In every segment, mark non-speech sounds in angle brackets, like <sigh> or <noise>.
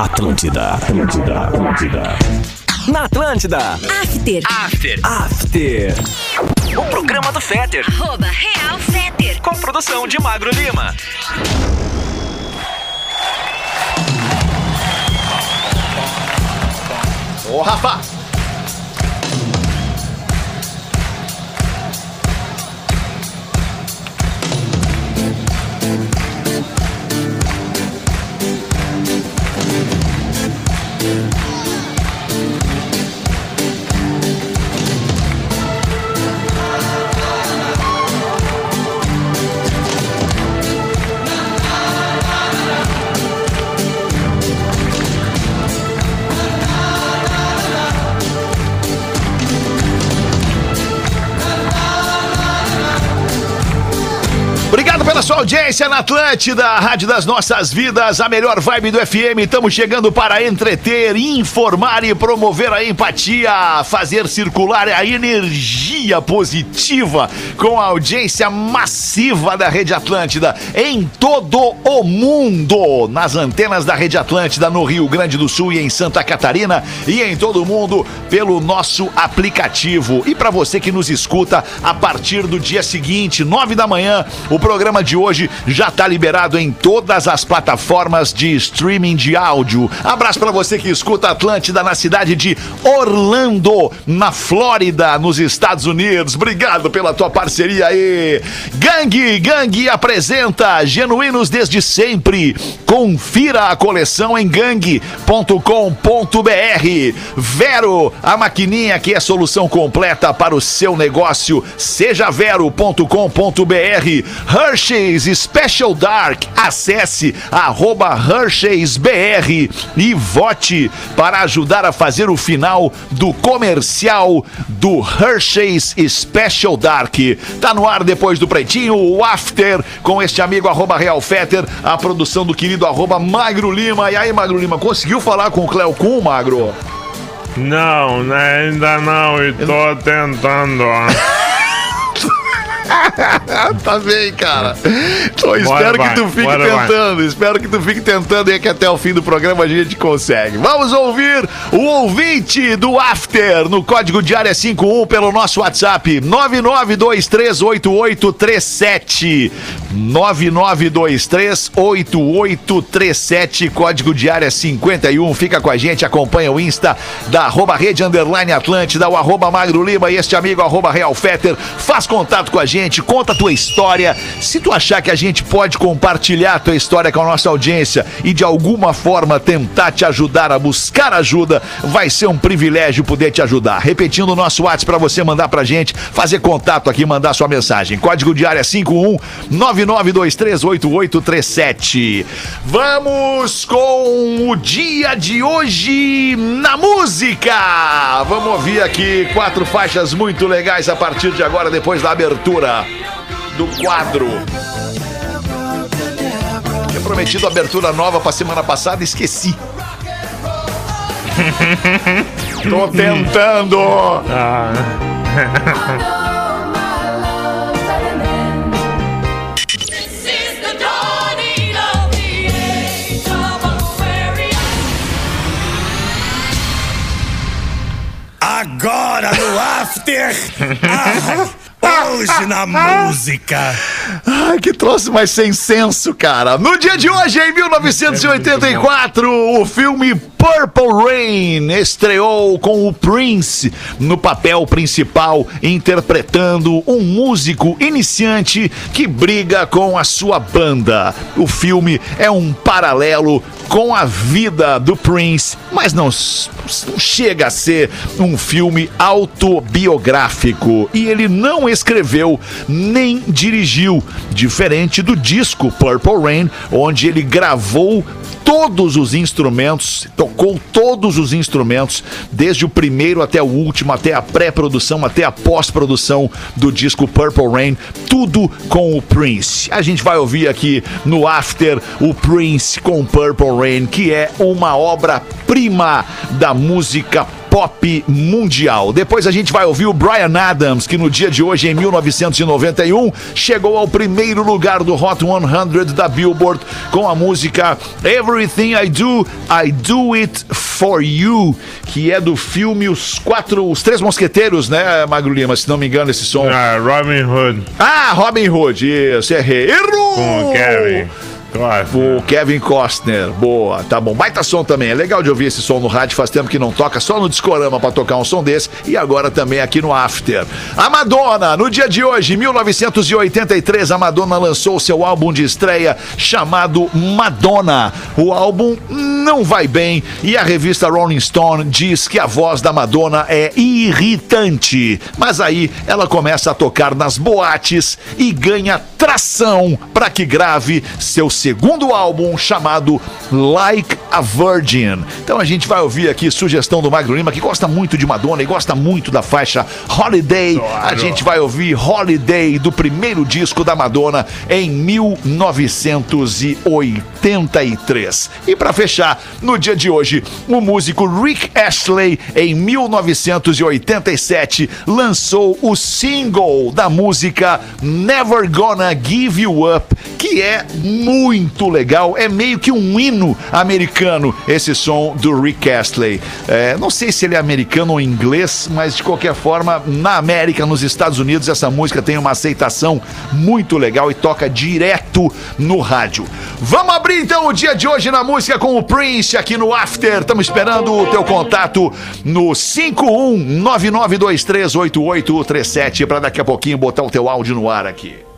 Atlântida, Atlântida, Atlântida. Na Atlântida. After. After. After. O programa do Fetter. Arroba Real Feter. Com produção de Magro Lima. Ô, Rafa! Obrigado pela sua audiência na Atlântida, a Rádio das Nossas Vidas, a melhor vibe do FM. Estamos chegando para entreter, informar e promover a empatia, fazer circular a energia positiva com a audiência massiva da Rede Atlântida em todo o mundo. Nas antenas da Rede Atlântida no Rio Grande do Sul e em Santa Catarina e em todo o mundo pelo nosso aplicativo. E para você que nos escuta a partir do dia seguinte, nove da manhã, o programa de hoje já está liberado em todas as plataformas de streaming de áudio. Abraço para você que escuta Atlântida na cidade de Orlando, na Flórida, nos Estados Unidos. Obrigado pela tua parceria aí. Gangue, Gangue apresenta Genuínos desde sempre. Confira a coleção em gangue.com.br. Vero, a maquininha que é solução completa para o seu negócio. Seja vero.com.br. Hershey's Special Dark. Acesse arroba Hershey'sBR e vote para ajudar a fazer o final do comercial do Hershey's Special Dark. Tá no ar depois do Pretinho, o After, com este amigo arroba Real Fetter, a produção do querido arroba Magro Lima. E aí, Magro Lima, conseguiu falar com o Cleo Kuhn, Magro? Não, né, ainda não, e tô tentando. <laughs> <laughs> tá bem, cara. Então, espero vai, que tu fique vai. tentando. Espero que tu fique tentando e que até o fim do programa a gente consegue. Vamos ouvir o ouvinte do After no código de área 51 pelo nosso WhatsApp 99238837. 99238837, código de área 51. Fica com a gente, acompanha o Insta da arroba Rede Underline Atlântida, o arroba Magro Lima e este amigo arroba Real Fetter. Faz contato com a gente, conta a tua história. Se tu achar que a gente pode compartilhar a tua história com a nossa audiência e de alguma forma tentar te ajudar a buscar ajuda, vai ser um privilégio poder te ajudar. Repetindo o nosso WhatsApp para você mandar pra gente, fazer contato aqui, mandar sua mensagem. Código de área 51 99238837. Vamos com o dia de hoje na música. Vamos ouvir aqui quatro faixas muito legais a partir de agora, depois da abertura do quadro. Tinha prometido abertura nova pra semana passada, esqueci. <laughs> Tô tentando. Ah, This is the dawning of the age of Aquarius. Agora no After. Ai, <laughs> hoje na música. Ai, que troço mais sem senso, cara. No dia de hoje, em 1984, o filme Purple Rain estreou com o Prince no papel principal, interpretando um músico iniciante que briga com a sua banda. O filme é um paralelo com a vida do Prince, mas não, chega a ser um filme autobiográfico. E ele não escreveu nem dirigiu, diferente do disco Purple Rain, onde ele gravou todos os instrumentos, tocou todos os instrumentos, desde o primeiro até o último, até a pré-produção, até a pós-produção do disco Purple Rain, tudo com o Prince. A gente vai ouvir aqui no After o Prince com Purple Rain, que é uma obra-prima da música pop mundial. Depois a gente vai ouvir o Brian Adams, que no dia de hoje, em 1991, chegou ao primeiro lugar do Hot 100 da Billboard com a música Everything I Do, I Do It For You, que é do filme Os Quatro, Os Três Mosqueteiros, né, Magro Lima, se não me engano, esse som. Ah, Robin Hood Ah, Robin Hood, isso, errei. Errou! com o Kevin. Claro. O Kevin Costner, boa, tá bom. Baita som também, é legal de ouvir esse som no rádio, faz tempo que não toca, só no Discorama pra tocar um som desse e agora também aqui no After. A Madonna, no dia de hoje, 1983, a Madonna lançou seu álbum de estreia chamado Madonna. O álbum não vai bem e a revista Rolling Stone diz que a voz da Madonna é irritante. Mas aí ela começa a tocar nas boates e ganha tração para que grave seu segundo álbum chamado Like a Virgin. Então a gente vai ouvir aqui sugestão do Magro Lima que gosta muito de Madonna e gosta muito da faixa Holiday. A gente vai ouvir Holiday do primeiro disco da Madonna em 1983. E para fechar, no dia de hoje, o músico Rick Astley em 1987 lançou o single da música Never Gonna Give You Up, que é muito legal, é meio que um hino americano esse som do Rick Astley. É, não sei se ele é americano ou inglês, mas de qualquer forma, na América, nos Estados Unidos, essa música tem uma aceitação muito legal e toca direto no rádio. Vamos abrir então o dia de hoje na música com o Prince aqui no After. Estamos esperando o teu contato no 5199238837 para daqui a pouquinho botar o teu áudio no ar aqui.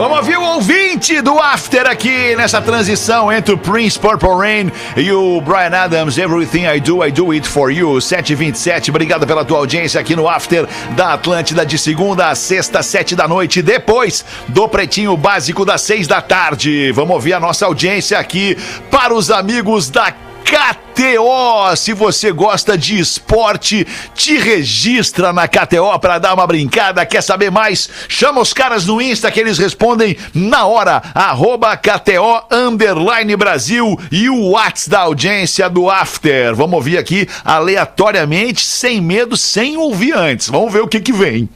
Vamos ouvir o ouvinte do After aqui nessa transição entre o Prince Purple Rain e o Brian Adams. Everything I Do, I Do It For You. 727. Obrigado pela tua audiência aqui no After da Atlântida de segunda a sexta, sete da noite. Depois do Pretinho Básico das seis da tarde. Vamos ouvir a nossa audiência aqui para os amigos da KTO. Se você gosta de esporte, te registra na KTO para dar uma brincada. Quer saber mais? Chama os caras no Insta que eles respondem na hora. Arroba KTO Underline Brasil e o Whats da audiência do After. Vamos ouvir aqui aleatoriamente, sem medo, sem ouvir antes. Vamos ver o que que vem.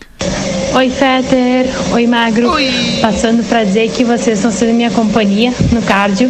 Oi, Fetter. Oi, Magro. Passando pra dizer que vocês estão sendo minha companhia no cardio.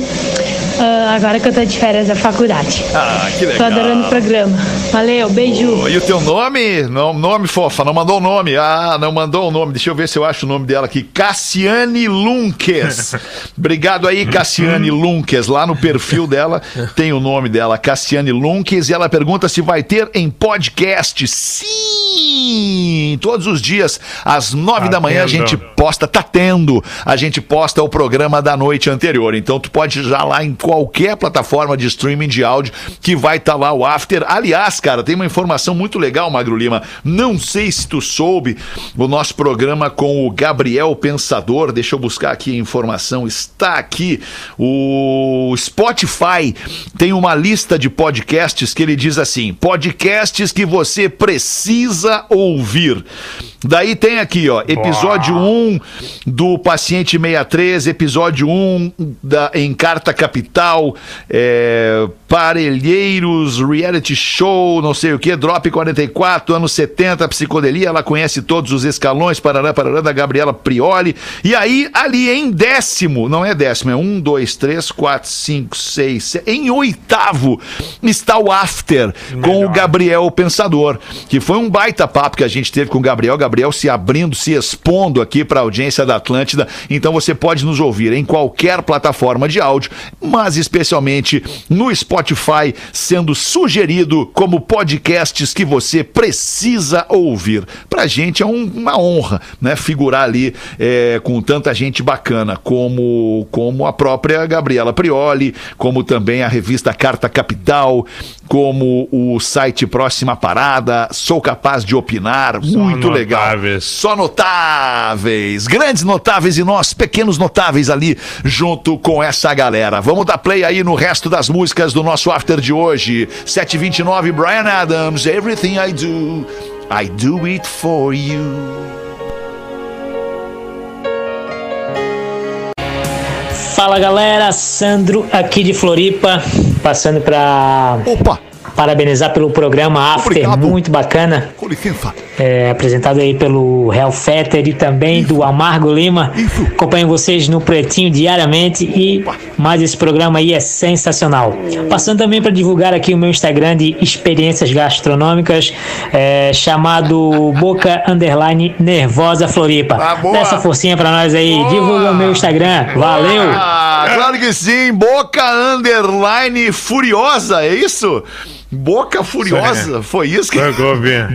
Ah, agora que eu tô de férias da faculdade. Ah, que Tô legal. adorando o programa. Valeu, beijo. E o teu nome? Não, nome, fofa, não mandou o nome. Ah, não mandou o nome. Deixa eu ver se eu acho o nome dela aqui. Cassiane Lunques. <laughs> Obrigado aí, Cassiane Lunques. Lá no perfil dela tem o nome dela, Cassiane Lunques. E ela pergunta se vai ter em podcast. Sim! Todos os dias, às nove Tá da manhã, a tendo. gente posta, tá tendo. A gente posta o programa da noite anterior. Então tu pode já lá em qualquer plataforma de streaming de áudio que vai estar lá o After. Aliás, cara, tem uma informação muito legal, Magro Lima. Não sei se tu soube o nosso programa com o Gabriel Pensador. Deixa eu buscar aqui a informação. Está aqui. O Spotify tem uma lista de podcasts que ele diz assim: podcasts que você precisa ouvir. Daí tem aqui, ó, episódio 1 do Paciente 63, episódio 1 da, em Carta Capital, é, Parelheiros, Reality Show, não sei o que, Drop 44, anos 70, Psicodelia, ela conhece todos os escalões, parará, parará, da Gabriela Prioli. E aí, ali em décimo, não é décimo, é um, dois, três, quatro, cinco, seis, sete, em oitavo está o After, com o Melhor. Gabriel Pensador, que foi um baita papo que a gente teve com o Gabriel. Gabriel se abrindo, se expondo aqui para a audiência da Atlântida. Então você pode nos ouvir em qualquer plataforma de áudio, mas especialmente no Spotify, sendo sugerido como podcasts que você precisa ouvir. Pra gente é um- uma honra, né? Figurar ali é, com tanta gente bacana, como, como a própria Gabriela Prioli, como também a revista Carta Capital, como o site Próxima Parada, Sou Capaz de Opinar, muito legal. Notáveis. Só notáveis. Grandes notáveis e nós, pequenos notáveis ali, junto com essa galera. Vamos dar play aí no resto das músicas do nosso after de hoje. 729, Brian Adams, Everything I Do, I Do It For You. Fala galera, Sandro aqui de Floripa, passando para parabenizar pelo programa After, Obrigado. muito bacana, com licença. é, apresentado aí pelo Real Fetter e também do Amargo Lima. Isso. Acompanho vocês no Pretinho diariamente e mais esse programa aí é sensacional. Passando também para divulgar aqui o meu Instagram de experiências gastronômicas, é, chamado Boca Underline Nervosa Floripa. Ah, boa. Dá essa forcinha para nós aí, Boa. divulga o meu Instagram. Valeu! Ah, claro que sim. Boca Underline Furiosa, é isso? Boca Furiosa, foi isso que.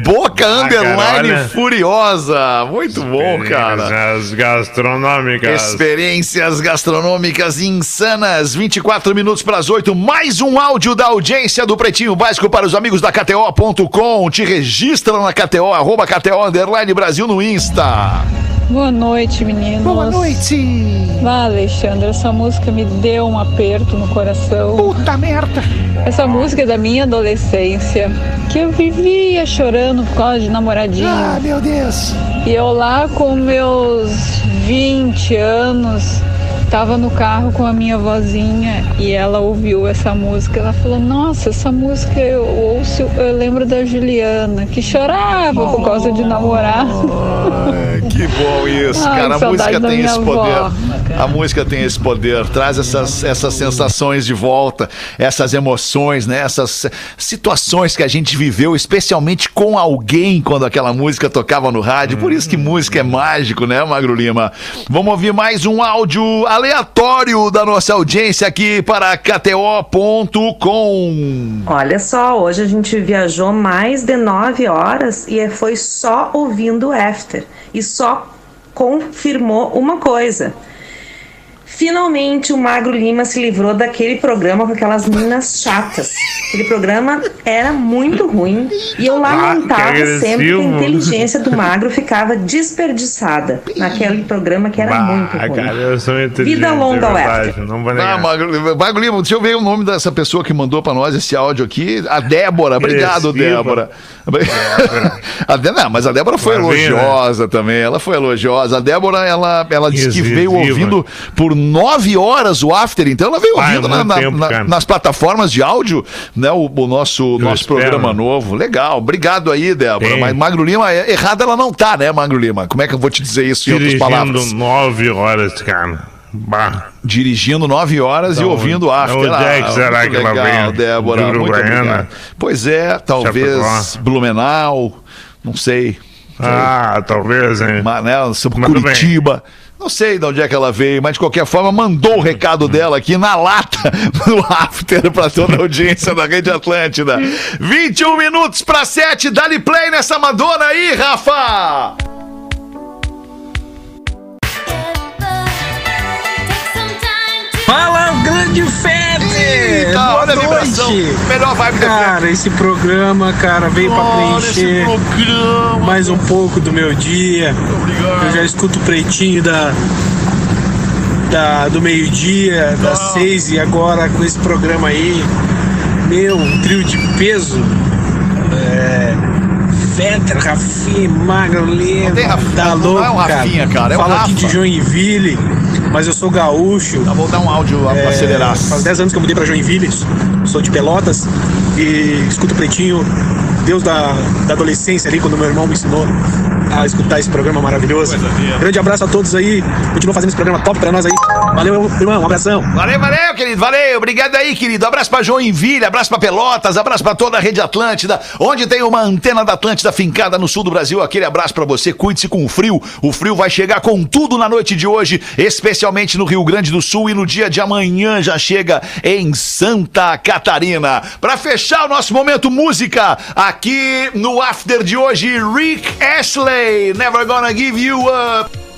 Boca Ah, Underline. Furiosa. Muito bom, cara. As gastronômicas. Experiências gastronômicas insanas, 24 minutos para as 8. Mais um áudio da audiência do Pretinho Básico para os amigos da KTO.com. Te registra na KTO, arroba KTO Underline Brasil no Insta. Boa noite, meninos. Boa noite. Vá, Alexandre, essa música me deu um aperto no coração. Puta merda. Essa música é da minha adolescência, que eu vivia chorando por causa de namoradinho. Ah, meu Deus. E eu lá com meus 20 anos, tava no carro com a minha vozinha e ela ouviu essa música. Ela falou: Nossa, essa música eu ouço, eu lembro da Juliana, que chorava por causa de namorar. Ai, que bom isso, <laughs> Ai, cara. A música tem esse avó. A música tem esse poder, traz essas, essas sensações de volta, essas emoções, né? Essas situações que a gente viveu, especialmente com alguém quando aquela música tocava no rádio. Por isso que música é mágico, né, Magro Lima? Vamos ouvir mais um áudio aleatório da nossa audiência aqui para KTO.com. Olha só, hoje a gente viajou mais de nove horas e foi só ouvindo o After. E só confirmou uma coisa. Finalmente o Magro Lima se livrou daquele programa com aquelas minas chatas. Aquele programa era muito ruim e eu lamentava que sempre que a inteligência do Magro ficava desperdiçada naquele programa que era Bah, muito ruim. cara, eu sou Vida longa, é verdade. Não vou Ah. Magro, Magro Lima, deixa eu ver o nome dessa pessoa que mandou pra nós esse áudio aqui. A Débora. Obrigado, Agressiva. Débora. a Dé- não, mas a Débora foi Vai ver, elogiosa também. Ela foi elogiosa. A Débora, ela, ela disse que veio ouvindo por nove horas o After. Então ela veio Ah, é ouvindo na- na- tempo, na- nas plataformas de áudio, né? O, o nosso, nosso espero. programa novo. Legal. Obrigado aí, Débora. Sim. Mas Magro Lima, é- errada ela não tá, né, Magro Lima? Como é que eu vou te dizer isso em outras Dirigindo palavras? nove horas, cara. Bah. Dirigindo nove horas e Então, ouvindo o After. onde é que será muito que ela legal, vem? Débora. Muito obrigado. Pois é, talvez? Blumenau, não sei. Ah, talvez, hein? Mas, né, Curitiba. Não sei de onde é que ela veio, mas de qualquer forma mandou o recado dela aqui na lata <laughs> no after para toda a audiência da Rede Atlântida. 21 minutos para 7, dá-lhe play nessa Madonna aí, Rafa! Fala, grande Fete! Eita, Boa olha a noite! Melhor vibe da Cara, esse programa, cara, veio esse preencher mais um pouco do meu dia. Eu já escuto o pretinho da, da- do meio-dia, das Ah. seis, e agora com esse programa aí, meu, um trio de peso. É, Fetter, Rafinha, Magro Lima, tá louco, é Rafinha, cara, é Fala aqui Rafa. de Joinville, mas eu sou gaúcho. Tá, vou dar um áudio lá pra É, acelerar. Faz 10 anos que eu mudei pra Joinville, sou de Pelotas e escuto o Pretinho, Deus da, da adolescência ali, quando meu irmão me ensinou a escutar esse programa maravilhoso. Grande abraço a todos aí, continua fazendo esse programa top pra nós aí. Valeu, irmão, um abração. Valeu, valeu, querido, valeu. Obrigado aí, querido. Abraço pra Joinville, abraço pra Pelotas, abraço pra toda a rede Atlântida, onde tem uma antena da Atlântida fincada no sul do Brasil. Aquele abraço pra você. Cuide-se com o frio. O frio vai chegar com tudo na noite de hoje, especialmente no Rio Grande do Sul e no dia de amanhã já chega em Santa Catarina. Pra fechar o nosso momento música, aqui no After de hoje, Rick Ashley, Never Gonna Give You Up.